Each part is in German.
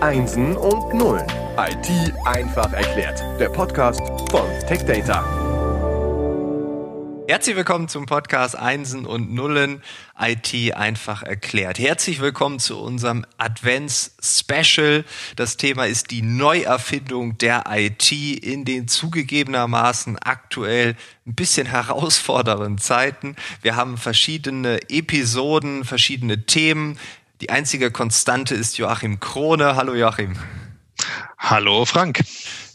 Einsen und Nullen. IT einfach erklärt. Der Podcast von TechData. Herzlich willkommen zum Podcast Einsen und Nullen IT einfach erklärt. Herzlich willkommen zu unserem Advents-Special. Das Thema ist die Neuerfindung der IT in den zugegebenermaßen aktuell ein bisschen herausfordernden Zeiten. Wir haben verschiedene Episoden, verschiedene Themen. Die einzige Konstante ist Joachim Krone. Hallo Joachim. Hallo Frank.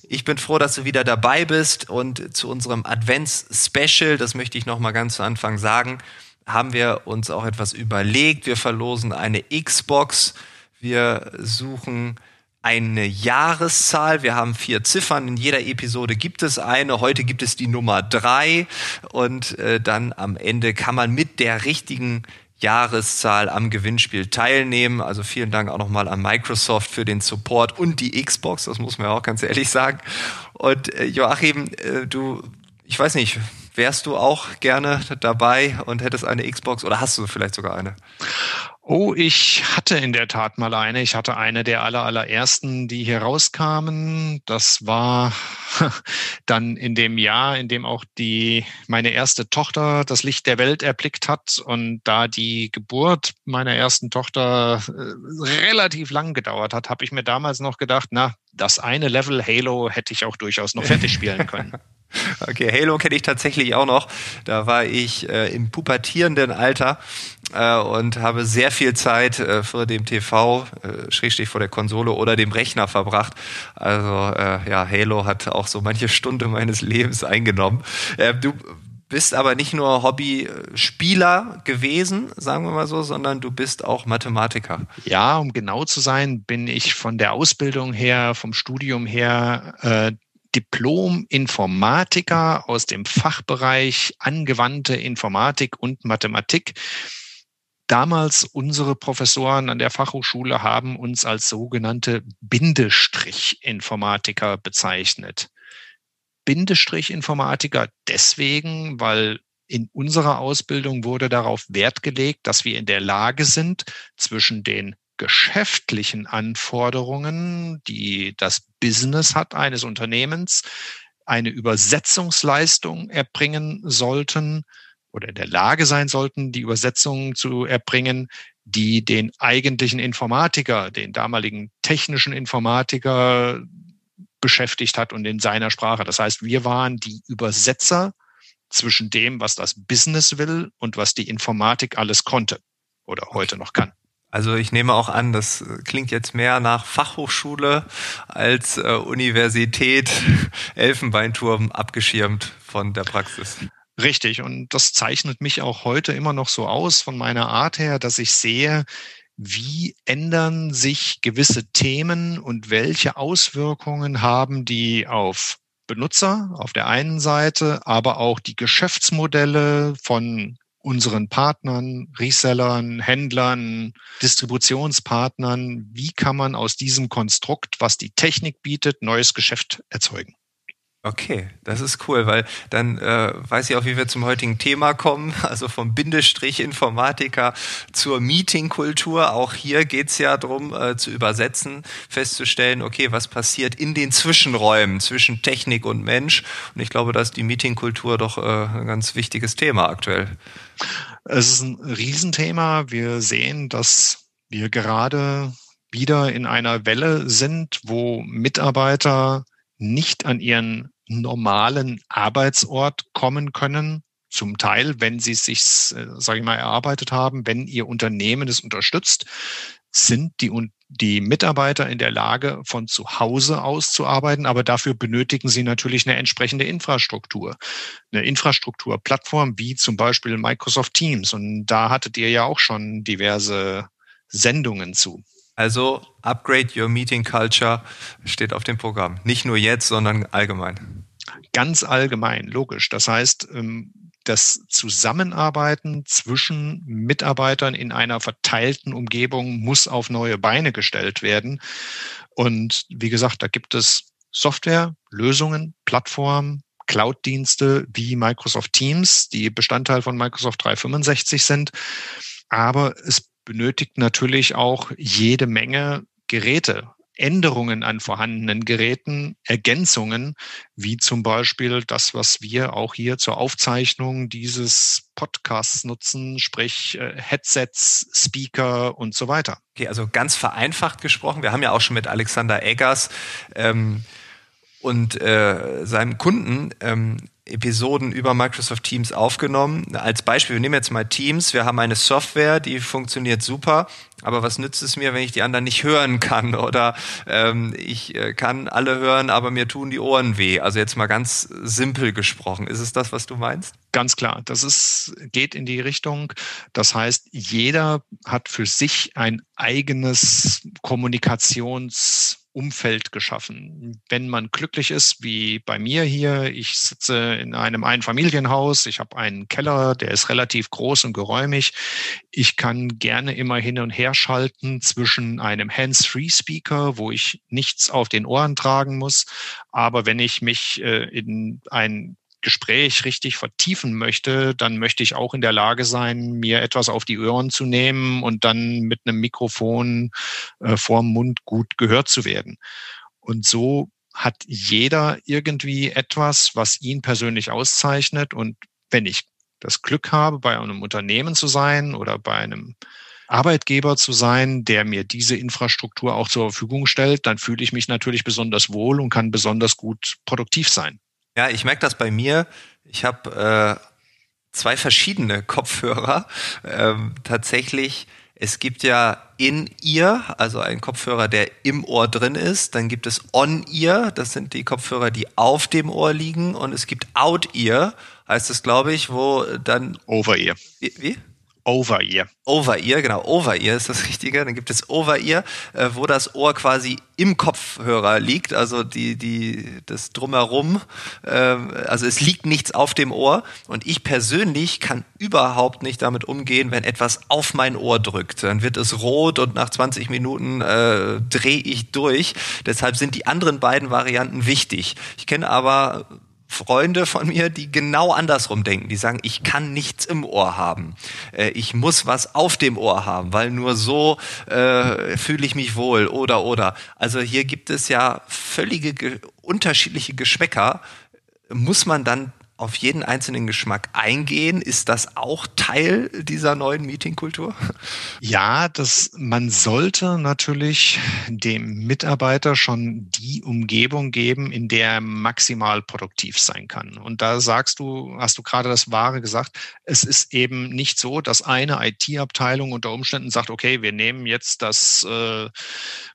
Ich bin froh, dass du wieder dabei bist und zu unserem Advents-Special, das möchte ich noch mal ganz zu Anfang sagen, haben wir uns auch etwas überlegt. Wir verlosen eine Xbox. Wir suchen eine Jahreszahl. Wir haben vier Ziffern. In jeder Episode gibt es eine. Heute gibt es die Nummer drei. Und äh, dann am Ende kann man mit der richtigen Jahreszahl am Gewinnspiel teilnehmen. Also vielen Dank auch nochmal an Microsoft für den Support und die Xbox, das muss man auch ganz ehrlich sagen. Und äh, Joachim, äh, du, ich weiß nicht, wärst du auch gerne dabei und hättest eine Xbox oder hast du vielleicht sogar eine? Oh, ich hatte in der Tat mal eine. Ich hatte eine der aller, allerersten, die hier rauskamen. Das war dann in dem Jahr, in dem auch die, meine erste Tochter das Licht der Welt erblickt hat. Und da die Geburt meiner ersten Tochter äh, relativ lang gedauert hat, habe ich mir damals noch gedacht, na, das eine Level Halo hätte ich auch durchaus noch fertig spielen können. Okay, Halo kenne ich tatsächlich auch noch. Da war ich äh, im pubertierenden Alter äh, und habe sehr viel Zeit äh, vor dem TV, äh, schrägstrich vor der Konsole oder dem Rechner verbracht. Also äh, ja, Halo hat auch so manche Stunde meines Lebens eingenommen. Äh, du bist aber nicht nur Hobbyspieler gewesen, sagen wir mal so, sondern du bist auch Mathematiker. Ja, um genau zu sein, bin ich von der Ausbildung her, vom Studium her äh, Diplom-Informatiker aus dem Fachbereich angewandte Informatik und Mathematik. Damals unsere Professoren an der Fachhochschule haben uns als sogenannte Bindestrich-Informatiker bezeichnet. Bindestrich-Informatiker deswegen, weil in unserer Ausbildung wurde darauf Wert gelegt, dass wir in der Lage sind, zwischen den geschäftlichen Anforderungen, die das Business hat eines Unternehmens, eine Übersetzungsleistung erbringen sollten oder in der Lage sein sollten, die Übersetzungen zu erbringen, die den eigentlichen Informatiker, den damaligen technischen Informatiker beschäftigt hat und in seiner Sprache. Das heißt, wir waren die Übersetzer zwischen dem, was das Business will und was die Informatik alles konnte oder heute noch kann. Also ich nehme auch an, das klingt jetzt mehr nach Fachhochschule als äh, Universität, Elfenbeinturm abgeschirmt von der Praxis. Richtig. Und das zeichnet mich auch heute immer noch so aus von meiner Art her, dass ich sehe, wie ändern sich gewisse Themen und welche Auswirkungen haben die auf Benutzer auf der einen Seite, aber auch die Geschäftsmodelle von unseren Partnern, Resellern, Händlern, Distributionspartnern, wie kann man aus diesem Konstrukt, was die Technik bietet, neues Geschäft erzeugen? Okay, das ist cool, weil dann äh, weiß ich auch, wie wir zum heutigen Thema kommen, also vom Bindestrich Informatiker zur Meetingkultur. Auch hier geht's ja drum äh, zu übersetzen, festzustellen, okay, was passiert in den Zwischenräumen zwischen Technik und Mensch. Und ich glaube, da ist die Meetingkultur doch äh, ein ganz wichtiges Thema aktuell. Es ist ein Riesenthema. Wir sehen, dass wir gerade wieder in einer Welle sind, wo Mitarbeiter nicht an ihren normalen Arbeitsort kommen können. Zum Teil, wenn sie es sich, äh, sage ich mal, erarbeitet haben, wenn ihr Unternehmen es unterstützt, sind die, die Mitarbeiter in der Lage, von zu Hause aus zu arbeiten, aber dafür benötigen sie natürlich eine entsprechende Infrastruktur. Eine Infrastrukturplattform wie zum Beispiel Microsoft Teams. Und da hattet ihr ja auch schon diverse Sendungen zu. Also Upgrade Your Meeting Culture steht auf dem Programm. Nicht nur jetzt, sondern allgemein. Ganz allgemein, logisch. Das heißt, ähm, das Zusammenarbeiten zwischen Mitarbeitern in einer verteilten Umgebung muss auf neue Beine gestellt werden. Und wie gesagt, da gibt es Software, Lösungen, Plattformen, Cloud-Dienste wie Microsoft Teams, die Bestandteil von Microsoft 365 sind. Aber es benötigt natürlich auch jede Menge Geräte. Änderungen an vorhandenen Geräten, Ergänzungen, wie zum Beispiel das, was wir auch hier zur Aufzeichnung dieses Podcasts nutzen, sprich äh, Headsets, Speaker und so weiter. Okay, also ganz vereinfacht gesprochen. Wir haben ja auch schon mit Alexander Eggers ähm, und äh, seinem Kunden ähm, Episoden über Microsoft Teams aufgenommen. Als Beispiel, wir nehmen jetzt mal Teams. Wir haben eine Software, die funktioniert super, aber was nützt es mir, wenn ich die anderen nicht hören kann? Oder ähm, ich äh, kann alle hören, aber mir tun die Ohren weh. Also jetzt mal ganz simpel gesprochen. Ist es das, was du meinst? Ganz klar. Das ist, geht in die Richtung. Das heißt, jeder hat für sich ein eigenes Kommunikations Umfeld geschaffen. Wenn man glücklich ist, wie bei mir hier, ich sitze in einem Einfamilienhaus, ich habe einen Keller, der ist relativ groß und geräumig. Ich kann gerne immer hin und her schalten zwischen einem Hands-Free-Speaker, wo ich nichts auf den Ohren tragen muss. Aber wenn ich mich äh, in ein Gespräch richtig vertiefen möchte, dann möchte ich auch in der Lage sein, mir etwas auf die Ohren zu nehmen und dann mit einem Mikrofon äh, vorm Mund gut gehört zu werden. Und so hat jeder irgendwie etwas, was ihn persönlich auszeichnet. Und wenn ich das Glück habe, bei einem Unternehmen zu sein oder bei einem Arbeitgeber zu sein, der mir diese Infrastruktur auch zur Verfügung stellt, dann fühle ich mich natürlich besonders wohl und kann besonders gut produktiv sein. Ja, ich merke das bei mir. Ich habe äh, zwei verschiedene Kopfhörer. Ähm, tatsächlich, es gibt ja In-Ear, also ein Kopfhörer, der im Ohr drin ist. Dann gibt es On-Ear, das sind die Kopfhörer, die auf dem Ohr liegen. Und es gibt Out-Ear, heißt es, glaube ich, wo dann... Over-Ear. Wie? wie? Over-Ear. Over-Ear, genau, Over-Ear ist das Richtige. Dann gibt es Over-Ear, äh, wo das Ohr quasi im Kopfhörer liegt, also die, die, das drumherum. Äh, also es liegt nichts auf dem Ohr. Und ich persönlich kann überhaupt nicht damit umgehen, wenn etwas auf mein Ohr drückt. Dann wird es rot und nach 20 Minuten äh, drehe ich durch. Deshalb sind die anderen beiden Varianten wichtig. Ich kenne aber Freunde von mir, die genau andersrum denken. Die sagen, ich kann nichts im Ohr haben. Äh, ich muss was auf dem Ohr haben, weil nur so äh, fühle ich mich wohl oder oder. Also hier gibt es ja völlige ge unterschiedliche Geschmäcker. Muss man dann auf jeden einzelnen Geschmack eingehen? Ist das auch Teil dieser neuen Meetingkultur? Ja, das, man sollte natürlich dem Mitarbeiter schon die Umgebung geben, in der er maximal produktiv sein kann. Und da sagst du, hast du gerade das Wahre gesagt, es ist eben nicht so, dass eine IT-Abteilung unter Umständen sagt, okay, wir nehmen jetzt das äh,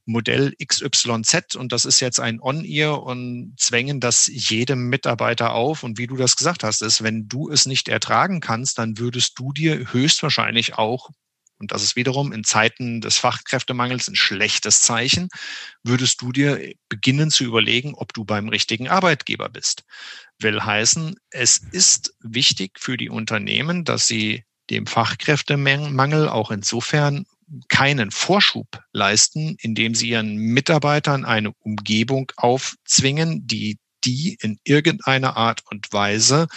Modell XYZ und das ist jetzt ein On-Ear und zwängen das jedem Mitarbeiter auf. Und wie du das gesagt hast, ist, wenn du es nicht ertragen kannst, dann würdest du dir höchstwahrscheinlich auch und das ist wiederum in Zeiten des Fachkräftemangels ein schlechtes Zeichen, würdest du dir beginnen zu überlegen, ob du beim richtigen Arbeitgeber bist. Will heißen, es ist wichtig für die Unternehmen, dass sie dem Fachkräftemangel auch insofern keinen Vorschub leisten, indem sie ihren Mitarbeitern eine Umgebung aufzwingen, die die in irgendeiner Art und Weise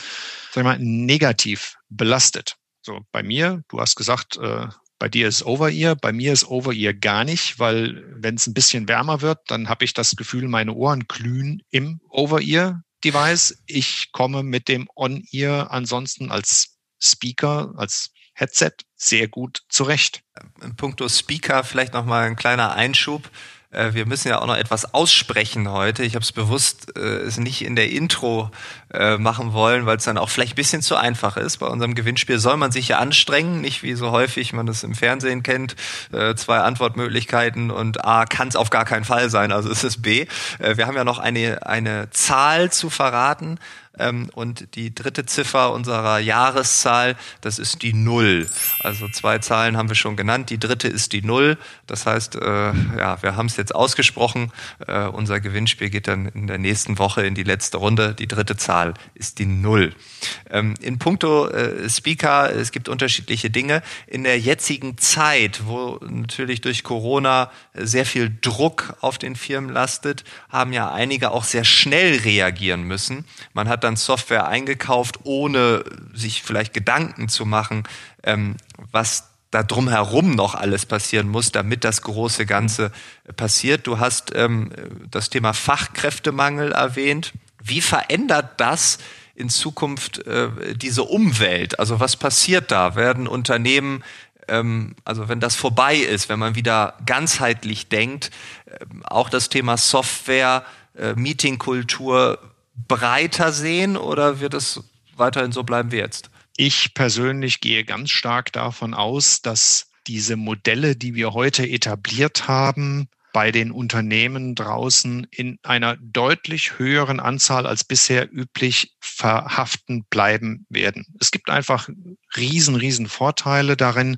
sag mal, negativ belastet. So bei mir, du hast gesagt, äh, bei dir ist Over-Ear, bei mir ist Over-Ear gar nicht, weil wenn es ein bisschen wärmer wird, dann habe ich das Gefühl, meine Ohren glühen im Over-Ear-Device. Ich komme mit dem On-Ear ansonsten als Speaker, als Headset sehr gut zurecht. In puncto Speaker vielleicht noch mal ein kleiner Einschub. Äh, wir müssen ja auch noch etwas aussprechen heute. Ich habe es bewusst äh, es nicht in der Intro äh, machen wollen, weil es dann auch vielleicht ein bisschen zu einfach ist. Bei unserem Gewinnspiel soll man sich ja anstrengen, nicht wie so häufig man das im Fernsehen kennt. Äh, zwei Antwortmöglichkeiten und A kann es auf gar keinen Fall sein, also ist es B. Äh, wir haben ja noch eine, eine Zahl zu verraten. Ähm, und die dritte Ziffer unserer Jahreszahl, das ist die Null. Also zwei Zahlen haben wir schon genannt. Die dritte ist die Null. Das heißt, äh, ja, wir haben es jetzt ausgesprochen. Äh, unser Gewinnspiel geht dann in der nächsten Woche in die letzte Runde. Die dritte Zahl ist die Null. Ähm, in puncto äh, Speaker, es gibt unterschiedliche Dinge. In der jetzigen Zeit, wo natürlich durch Corona sehr viel Druck auf den Firmen lastet, haben ja einige auch sehr schnell reagieren müssen. Man hat dann Software eingekauft, ohne sich vielleicht Gedanken zu machen, ähm, was da drumherum noch alles passieren muss, damit das große Ganze passiert. Du hast ähm, das Thema Fachkräftemangel erwähnt. Wie verändert das in Zukunft äh, diese Umwelt? Also was passiert da? Werden Unternehmen, ähm, also wenn das vorbei ist, wenn man wieder ganzheitlich denkt, äh, auch das Thema Software, äh, Meetingkultur breiter sehen oder wird es weiterhin so bleiben wie jetzt? Ich persönlich gehe ganz stark davon aus, dass diese Modelle, die wir heute etabliert haben, bei den Unternehmen draußen in einer deutlich höheren Anzahl als bisher üblich verhaften bleiben werden. Es gibt einfach riesen, riesen Vorteile darin,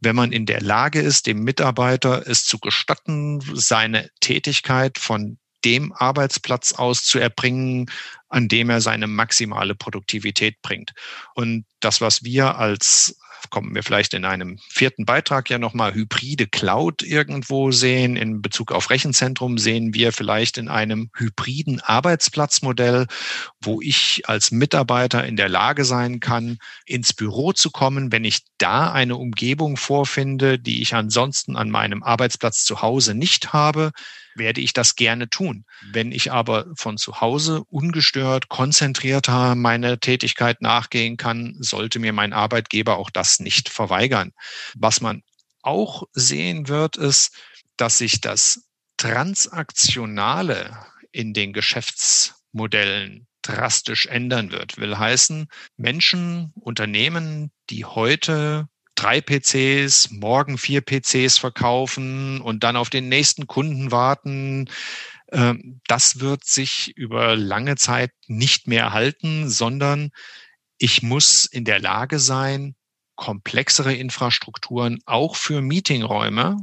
wenn man in der Lage ist, dem Mitarbeiter es zu gestatten, seine Tätigkeit von dem Arbeitsplatz aus zu erbringen, an dem er seine maximale Produktivität bringt. Und das, was wir als kommen wir vielleicht in einem vierten Beitrag ja nochmal hybride Cloud irgendwo sehen. In Bezug auf Rechenzentrum sehen wir vielleicht in einem hybriden Arbeitsplatzmodell, wo ich als Mitarbeiter in der Lage sein kann, ins Büro zu kommen, wenn ich da eine Umgebung vorfinde, die ich ansonsten an meinem Arbeitsplatz zu Hause nicht habe, werde ich das gerne tun. Wenn ich aber von zu Hause ungestört, konzentrierter meine Tätigkeit nachgehen kann, sollte mir mein Arbeitgeber auch das nicht verweigern. Was man auch sehen wird, ist, dass sich das Transaktionale in den Geschäftsmodellen drastisch ändern wird. Will heißen, Menschen, Unternehmen, die heute drei PCs, morgen vier PCs verkaufen und dann auf den nächsten Kunden warten. Ähm, das wird sich über lange Zeit nicht mehr erhalten, sondern ich muss in der Lage sein, komplexere Infrastrukturen auch für Meetingräume,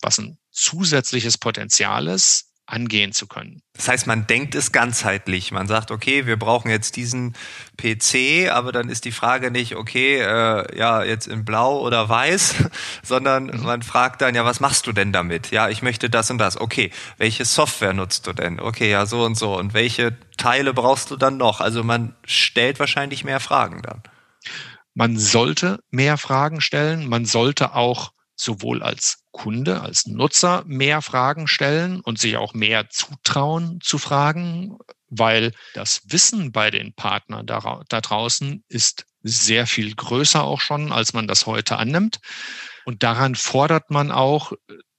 was ein zusätzliches Potenzial ist, angehen zu können. Das heißt, man denkt es ganzheitlich. Man sagt, okay, wir brauchen jetzt diesen PC, aber dann ist die Frage nicht, okay, äh, ja, jetzt in blau oder weiß, sondern mhm. man fragt dann, ja, was machst du denn damit? Ja, ich möchte das und das. Okay, welche Software nutzt du denn? Okay, ja, so und so. Und welche Teile brauchst du dann noch? Also man stellt wahrscheinlich mehr Fragen dann. Man sollte mehr Fragen stellen. Man sollte auch sowohl als Kunde, als Nutzer mehr Fragen stellen und sich auch mehr zutrauen zu fragen, weil das Wissen bei den Partnern da, da draußen ist sehr viel größer auch schon, als man das heute annimmt. Und daran fordert man auch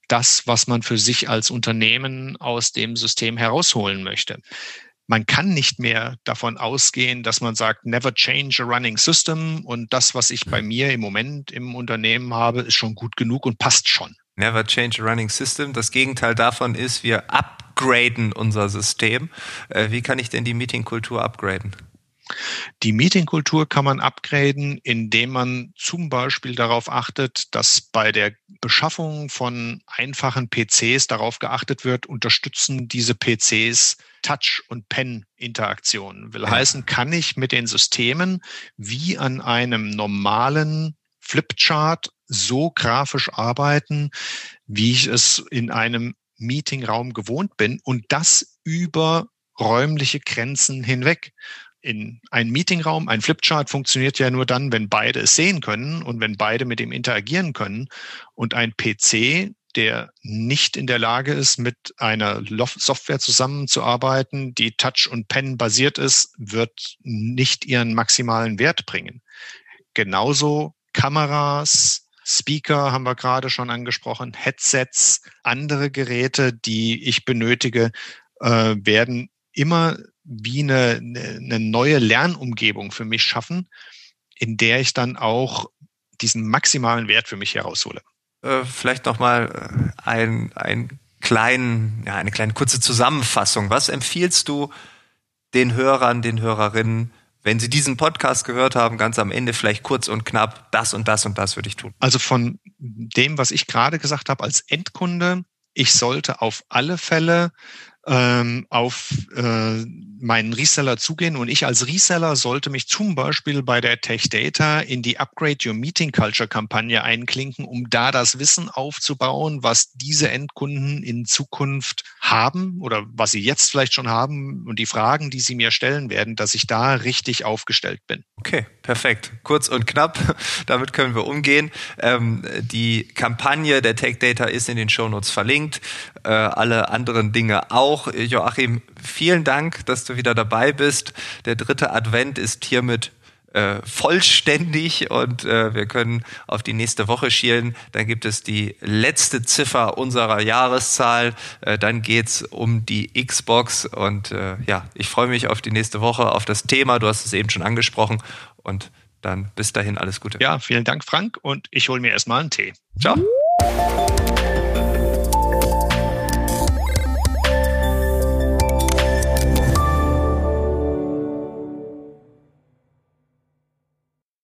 das, was man für sich als Unternehmen aus dem System herausholen möchte man kann nicht mehr davon ausgehen, dass man sagt, never change a running system und das, was ich bei mir im Moment im Unternehmen habe, ist schon gut genug und passt schon. Never change a running system. Das Gegenteil davon ist, wir upgraden unser System. Äh, wie kann ich denn die Meetingkultur upgraden? Die Meetingkultur kann man upgraden, indem man zum Beispiel darauf achtet, dass bei der Beschaffung von einfachen PCs darauf geachtet wird, unterstützen diese PCs Touch- und Pen-Interaktionen. Will ja. heißen, kann ich mit den Systemen wie an einem normalen Flipchart so grafisch arbeiten, wie ich es in einem Meetingraum gewohnt bin und das über räumliche Grenzen hinweg. In ein Meetingraum, ein Flipchart funktioniert ja nur dann, wenn beide es sehen können und wenn beide mit dem interagieren können. Und ein PC der nicht in der Lage ist, mit einer Software zusammenzuarbeiten, die Touch und Pen basiert ist, wird nicht ihren maximalen Wert bringen. Genauso Kameras, Speaker haben wir gerade schon angesprochen, Headsets, andere Geräte, die ich benötige, äh, werden immer wie eine, eine neue Lernumgebung für mich schaffen, in der ich dann auch diesen maximalen Wert für mich heraushole äh, vielleicht noch mal äh, ein, ein kleinen, ja, eine kleine kurze Zusammenfassung. Was empfiehlst du den Hörern, den Hörerinnen, wenn sie diesen Podcast gehört haben, ganz am Ende vielleicht kurz und knapp, das und das und das würde ich tun? Also von dem, was ich gerade gesagt habe, als Endkunde, ich sollte auf alle Fälle ähm, auf äh, meinen Reseller zugehen und ich als Reseller sollte mich zum Beispiel bei der Tech Data in die Upgrade Your Meeting Culture Kampagne einklinken, um da das Wissen aufzubauen, was diese Endkunden in Zukunft haben oder was sie jetzt vielleicht schon haben und die Fragen, die sie mir stellen werden, dass ich da richtig aufgestellt bin. Okay, perfekt. Kurz und knapp. Damit können wir umgehen. Ähm, die Kampagne der Tech Data ist in den Shownotes verlinkt. Äh, alle anderen Dinge auch. Joachim, vielen Dank, dass du wieder dabei bist. Der dritte Advent ist hiermit äh, vollständig und äh, wir können auf die nächste Woche schielen. Dann gibt es die letzte Ziffer unserer Jahreszahl. Äh, dann geht's um die Xbox und äh, ja, ich freue mich auf die nächste Woche, auf das Thema. Du hast es eben schon angesprochen und dann bis dahin alles Gute. Ja, vielen Dank, Frank. Und ich hole mir erstmal einen Tee. Ciao.